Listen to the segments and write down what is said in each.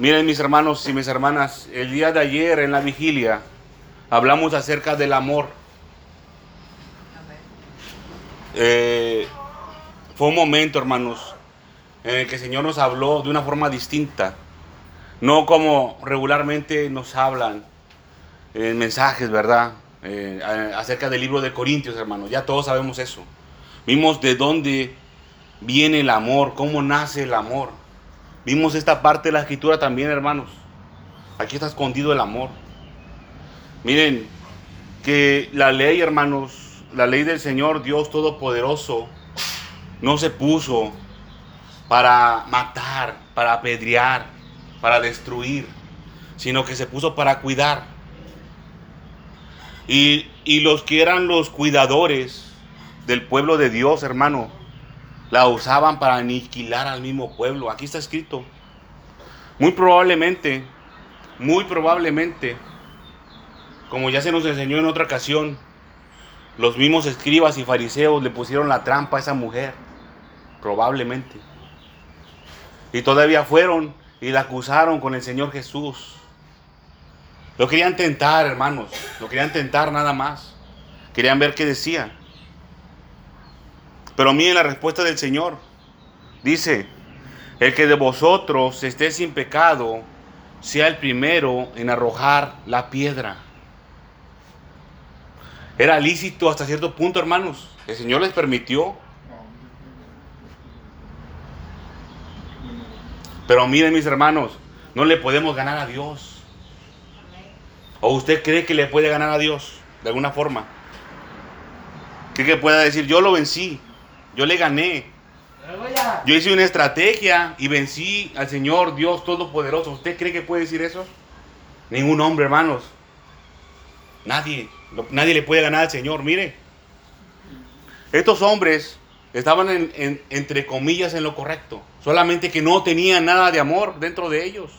Miren mis hermanos y mis hermanas, el día de ayer en la vigilia hablamos acerca del amor. Eh, fue un momento, hermanos, en el que el Señor nos habló de una forma distinta. No como regularmente nos hablan en mensajes, ¿verdad? Eh, acerca del libro de Corintios, hermanos. Ya todos sabemos eso. Vimos de dónde viene el amor, cómo nace el amor. Vimos esta parte de la escritura también, hermanos. Aquí está escondido el amor. Miren, que la ley, hermanos, la ley del Señor Dios Todopoderoso, no se puso para matar, para apedrear, para destruir, sino que se puso para cuidar. Y, y los que eran los cuidadores del pueblo de Dios, hermano, la usaban para aniquilar al mismo pueblo. Aquí está escrito. Muy probablemente, muy probablemente, como ya se nos enseñó en otra ocasión, los mismos escribas y fariseos le pusieron la trampa a esa mujer. Probablemente. Y todavía fueron y la acusaron con el Señor Jesús. Lo querían tentar, hermanos. Lo querían tentar nada más. Querían ver qué decía. Pero miren la respuesta del Señor. Dice, el que de vosotros esté sin pecado, sea el primero en arrojar la piedra. Era lícito hasta cierto punto, hermanos. El Señor les permitió. Pero miren mis hermanos, no le podemos ganar a Dios. ¿O usted cree que le puede ganar a Dios de alguna forma? ¿Cree que pueda decir, yo lo vencí? Yo le gané. Yo hice una estrategia y vencí al Señor Dios Todopoderoso. ¿Usted cree que puede decir eso? Ningún hombre, hermanos. Nadie. Nadie le puede ganar al Señor. Mire. Estos hombres estaban en, entre comillas en lo correcto. Solamente que no tenían nada de amor dentro de ellos.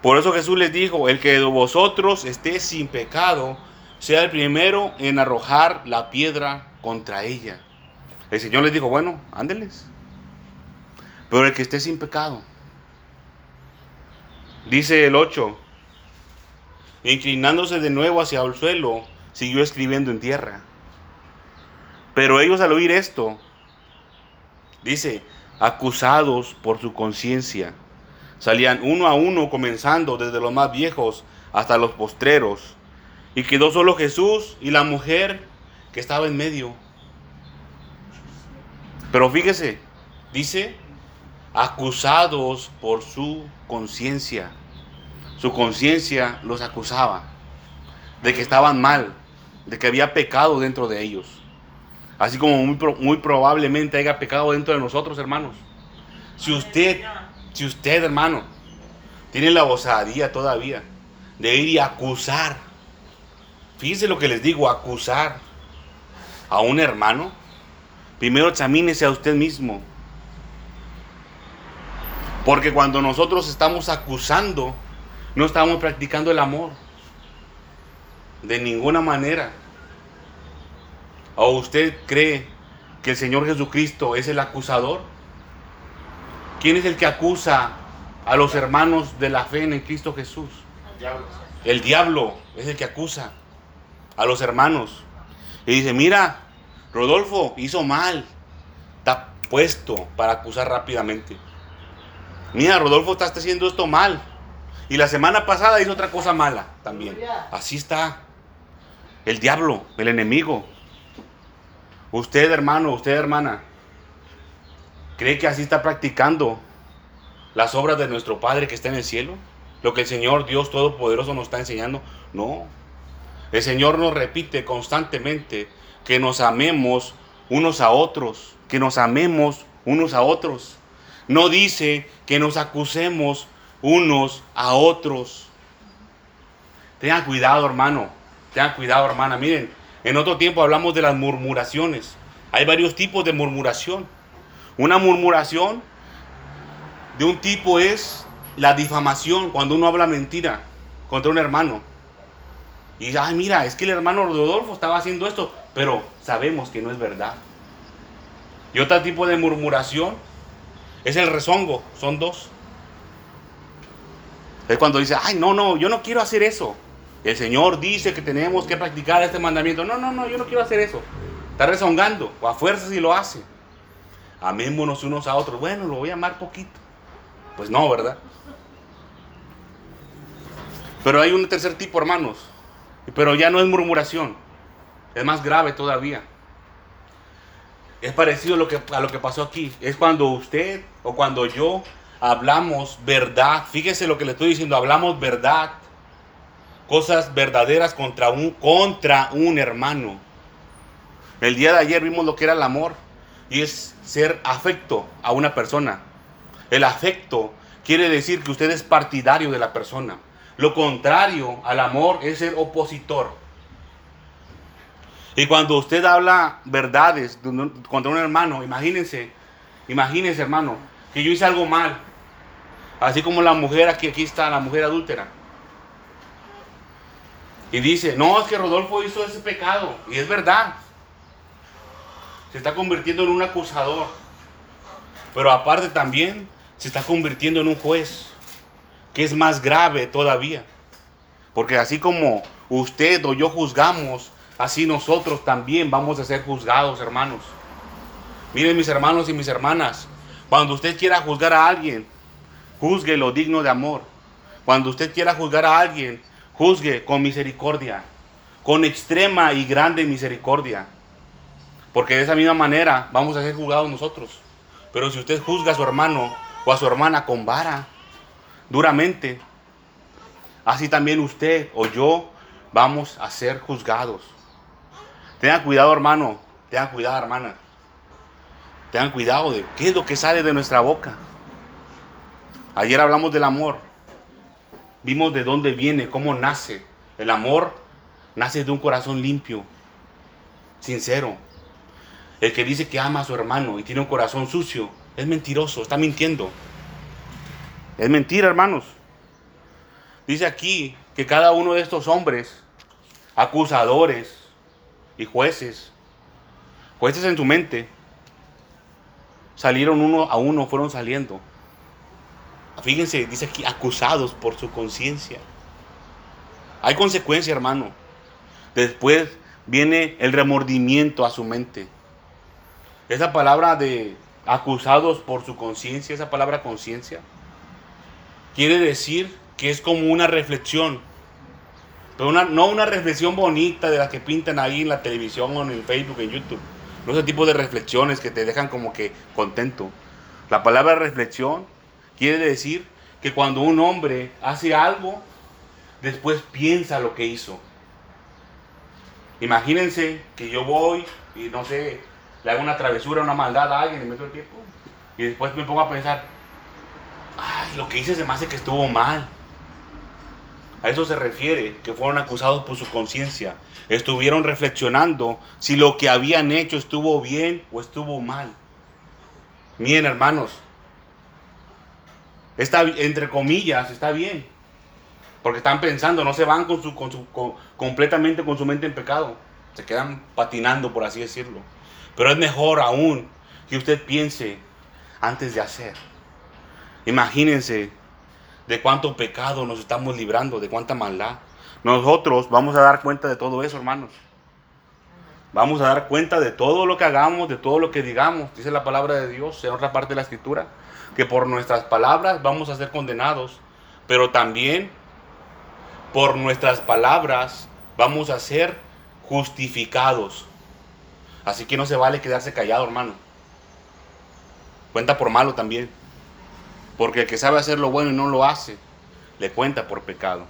Por eso Jesús les dijo, el que de vosotros esté sin pecado, sea el primero en arrojar la piedra contra ella. El Señor les dijo, bueno, ándeles. Pero el que esté sin pecado. Dice el 8, inclinándose de nuevo hacia el suelo, siguió escribiendo en tierra. Pero ellos al oír esto, dice, acusados por su conciencia, salían uno a uno, comenzando desde los más viejos hasta los postreros, y quedó solo Jesús y la mujer que estaba en medio. Pero fíjese, dice, acusados por su conciencia. Su conciencia los acusaba de que estaban mal, de que había pecado dentro de ellos. Así como muy, probablemente haya pecado dentro de nosotros, hermanos. Si usted, si usted, hermano, tiene la osadía todavía de ir y acusar, fíjese lo que les digo, acusar a un hermano, primero examínese a usted mismo. Porque cuando nosotros estamos acusando, no estamos practicando el amor. De ninguna manera. ¿O usted cree que el Señor Jesucristo es el acusador? ¿Quién es el que acusa a los hermanos de la fe en Cristo Jesús? El diablo. El diablo es el que acusa a los hermanos. Y dice, mira, Rodolfo hizo mal. Está puesto para acusar rápidamente. Mira, Rodolfo está haciendo esto mal. Y la semana pasada hizo otra cosa mala también. Así está. El diablo, el enemigo. Usted, hermano, usted, hermana, ¿cree que así está practicando las obras de nuestro Padre que está en el cielo? Lo que el Señor Dios Todopoderoso nos está enseñando. No, el Señor nos repite constantemente que nos amemos unos a otros, que nos amemos unos a otros. No dice que nos acusemos unos a otros. Tengan cuidado, hermano. Tengan cuidado, hermana. Miren, en otro tiempo hablamos de las murmuraciones. Hay varios tipos de murmuración. Una murmuración de un tipo es la difamación, cuando uno habla mentira contra un hermano. Y ay, mira, es que el hermano Rodolfo estaba haciendo esto, pero sabemos que no es verdad. Y otro tipo de murmuración es el rezongo, son dos. Es cuando dice, ay, no, no, yo no quiero hacer eso. El Señor dice que tenemos que practicar este mandamiento. No, no, no, yo no quiero hacer eso. Está rezongando, o a fuerzas y lo hace. Amémonos unos a otros. Bueno, lo voy a amar poquito. Pues no, ¿verdad? Pero hay un tercer tipo, hermanos. Pero ya no es murmuración. Es más grave todavía. Es parecido a lo, que, a lo que pasó aquí. Es cuando usted o cuando yo hablamos verdad. Fíjese lo que le estoy diciendo. Hablamos verdad. Cosas verdaderas contra un, contra un hermano. El día de ayer vimos lo que era el amor. Y es ser afecto a una persona. El afecto quiere decir que usted es partidario de la persona. Lo contrario al amor es ser opositor. Y cuando usted habla verdades contra un hermano, imagínense, imagínense hermano, que yo hice algo mal. Así como la mujer aquí, aquí está, la mujer adúltera. Y dice, no, es que Rodolfo hizo ese pecado. Y es verdad. Se está convirtiendo en un acusador. Pero aparte también se está convirtiendo en un juez. Que es más grave todavía. Porque así como usted o yo juzgamos así nosotros también vamos a ser juzgados, hermanos. Miren mis hermanos y mis hermanas, cuando usted quiera juzgar a alguien, juzgue lo digno de amor. Cuando usted quiera juzgar a alguien, juzgue con misericordia, con extrema y grande misericordia. Porque de esa misma manera vamos a ser juzgados nosotros. Pero si usted juzga a su hermano o a su hermana con vara, duramente, así también usted o yo vamos a ser juzgados. Tengan cuidado, hermano. Tengan cuidado, hermana. Tengan cuidado de qué es lo que sale de nuestra boca. Ayer hablamos del amor. Vimos de dónde viene, cómo nace. El amor nace de un corazón limpio, sincero. El que dice que ama a su hermano y tiene un corazón sucio es mentiroso, está mintiendo. Es mentira, hermanos. Dice aquí que cada uno de estos hombres, acusadores, y jueces, jueces en su mente, salieron uno a uno, fueron saliendo. Fíjense, dice aquí, acusados por su conciencia. Hay consecuencia, hermano. Después viene el remordimiento a su mente. Esa palabra de acusados por su conciencia, esa palabra conciencia, quiere decir que es como una reflexión pero no una reflexión bonita de las que pintan ahí en la televisión o en el Facebook, en YouTube. No ese tipo de reflexiones que te dejan como que contento. La palabra reflexión quiere decir que cuando un hombre hace algo, después piensa lo que hizo. Imagínense que yo voy y no sé, le hago una travesura, una maldad a alguien y meto el tiempo. Y después me pongo a pensar, ay, lo que hice se me hace que estuvo mal. A eso se refiere, que fueron acusados por su conciencia. Estuvieron reflexionando si lo que habían hecho estuvo bien o estuvo mal. Miren, hermanos, está, entre comillas, está bien. Porque están pensando, no se van completamente con su mente en pecado. Se quedan patinando, por así decirlo. Pero es mejor aún que usted piense antes de hacer. Imagínense de cuánto pecado nos estamos librando, de cuánta maldad. Nosotros vamos a dar cuenta de todo eso, hermanos. Vamos a dar cuenta de todo lo que hagamos, de todo lo que digamos. Dice la palabra de Dios en otra parte de la escritura, que por nuestras palabras vamos a ser condenados, pero también por nuestras palabras vamos a ser justificados. Así que no se vale quedarse callado, hermano. Cuenta por malo también. Porque el que sabe hacer lo bueno y no lo hace, le cuenta por pecado.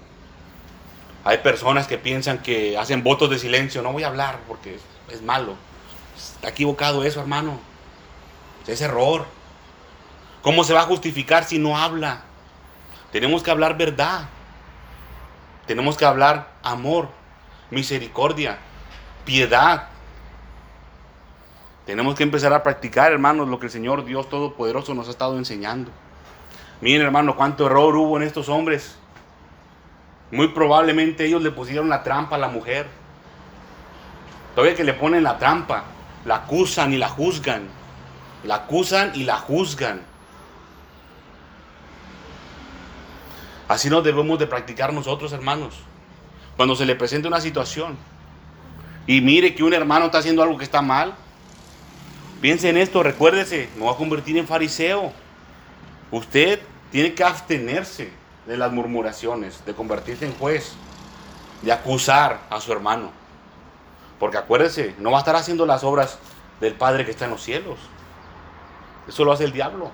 Hay personas que piensan que hacen votos de silencio, no voy a hablar porque es malo. Está equivocado eso, hermano. Es error. ¿Cómo se va a justificar si no habla? Tenemos que hablar verdad. Tenemos que hablar amor, misericordia, piedad. Tenemos que empezar a practicar, hermanos, lo que el Señor Dios Todopoderoso nos ha estado enseñando. Miren hermano, cuánto error hubo en estos hombres. Muy probablemente ellos le pusieron la trampa a la mujer. Todavía que le ponen la trampa, la acusan y la juzgan. La acusan y la juzgan. Así nos debemos de practicar nosotros, hermanos. Cuando se le presente una situación y mire que un hermano está haciendo algo que está mal, piense en esto, recuérdese, me voy a convertir en fariseo. Usted tiene que abstenerse de las murmuraciones, de convertirse en juez, de acusar a su hermano. Porque acuérdese, no va a estar haciendo las obras del Padre que está en los cielos. Eso lo hace el diablo.